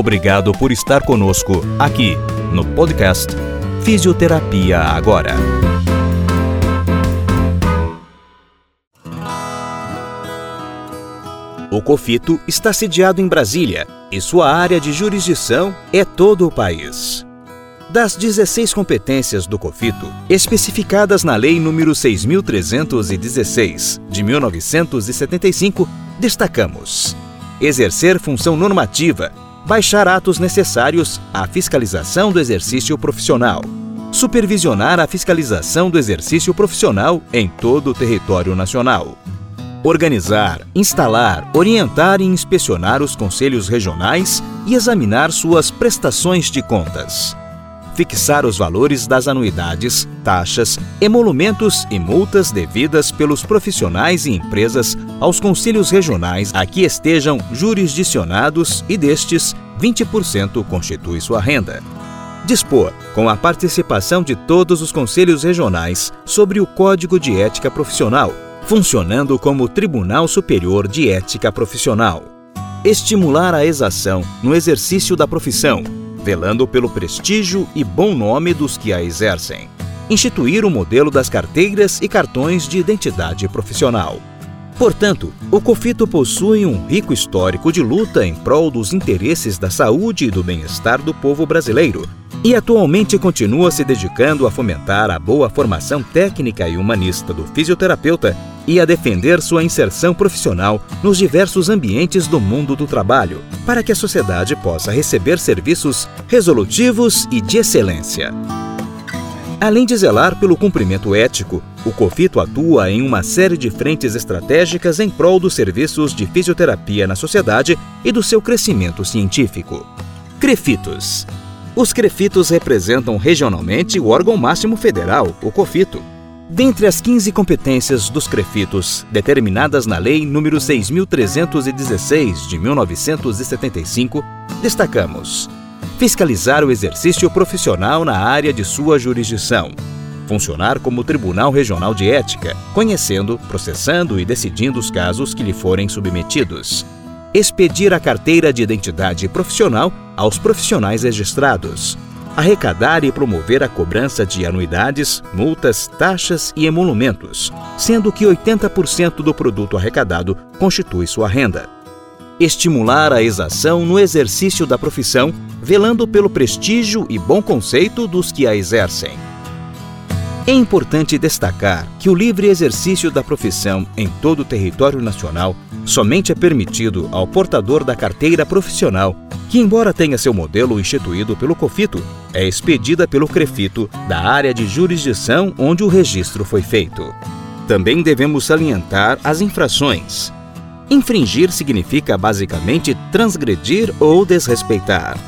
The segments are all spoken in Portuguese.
Obrigado por estar conosco aqui no podcast Fisioterapia Agora. O COFITO está sediado em Brasília e sua área de jurisdição é todo o país. Das 16 competências do COFITO, especificadas na Lei nº 6.316, de 1975, destacamos: exercer função normativa, baixar atos necessários à fiscalização do exercício profissional, supervisionar a fiscalização do exercício profissional em todo o território nacional. Organizar, instalar, orientar e inspecionar os conselhos regionais e examinar suas prestações de contas fixar os valores das anuidades, taxas, emolumentos e multas devidas pelos profissionais e empresas aos conselhos regionais a que estejam jurisdicionados e destes 20% constitui sua renda. Dispor, com a participação de todos os conselhos regionais, sobre o Código de Ética Profissional, funcionando como Tribunal Superior de Ética Profissional. Estimular a exação no exercício da profissão, velando pelo prestígio e bom nome dos que a exercem. Instituir o modelo das carteiras e cartões de identidade profissional. Portanto, o COFITO possui um rico histórico de luta em prol dos interesses da saúde e do bem-estar do povo brasileiro, e atualmente continua se dedicando a fomentar a boa formação técnica e humanista do fisioterapeuta e a defender sua inserção profissional nos diversos ambientes do mundo do trabalho, para que a sociedade possa receber serviços resolutivos e de excelência. Além de zelar pelo cumprimento ético, o COFITO atua em uma série de frentes estratégicas em prol dos serviços de fisioterapia na sociedade e do seu crescimento científico. CREFITOS os crefitos representam regionalmente o órgão máximo federal, o COFITO. Dentre as 15 competências dos crefitos, determinadas na Lei nº 6.316 de 1975, destacamos: fiscalizar o exercício profissional na área de sua jurisdição, funcionar como Tribunal Regional de Ética, conhecendo, processando e decidindo os casos que lhe forem submetidos expedir a carteira de identidade profissional aos profissionais registrados, arrecadar e promover a cobrança de anuidades, multas, taxas e emolumentos, sendo que 80% do produto arrecadado constitui sua renda. Estimular a exação no exercício da profissão, velando pelo prestígio e bom conceito dos que a exercem. É importante destacar que o livre exercício da profissão em todo o território nacional somente é permitido ao portador da carteira profissional, que, embora tenha seu modelo instituído pelo COFITO, é expedida pelo CREFITO da área de jurisdição onde o registro foi feito. Também devemos salientar as infrações. Infringir significa basicamente transgredir ou desrespeitar.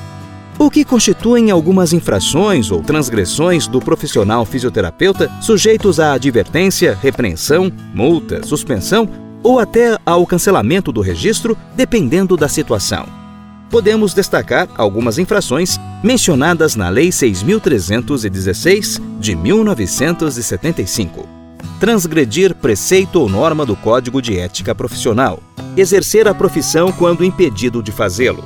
O que constituem algumas infrações ou transgressões do profissional fisioterapeuta sujeitos à advertência, repreensão, multa, suspensão ou até ao cancelamento do registro, dependendo da situação. Podemos destacar algumas infrações mencionadas na Lei 6.316 de 1975. Transgredir preceito ou norma do Código de Ética Profissional. Exercer a profissão quando impedido de fazê-lo.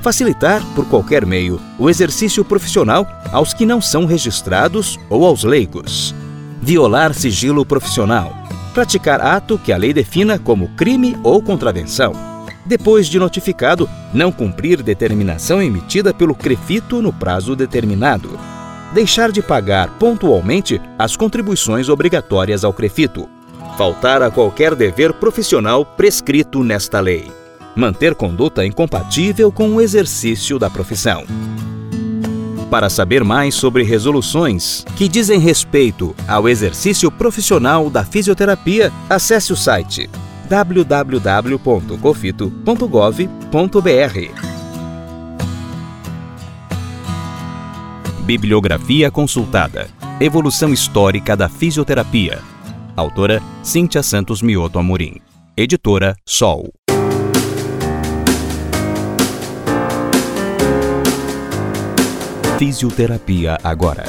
Facilitar, por qualquer meio, o exercício profissional aos que não são registrados ou aos leigos. Violar sigilo profissional praticar ato que a lei defina como crime ou contravenção. Depois de notificado, não cumprir determinação emitida pelo CREFITO no prazo determinado. Deixar de pagar pontualmente as contribuições obrigatórias ao CREFITO. Faltar a qualquer dever profissional prescrito nesta lei. Manter conduta incompatível com o exercício da profissão. Para saber mais sobre resoluções que dizem respeito ao exercício profissional da fisioterapia, acesse o site www.cofito.gov.br. Bibliografia consultada. Evolução histórica da fisioterapia. Autora Cíntia Santos Mioto Amorim. Editora Sol. Fisioterapia agora.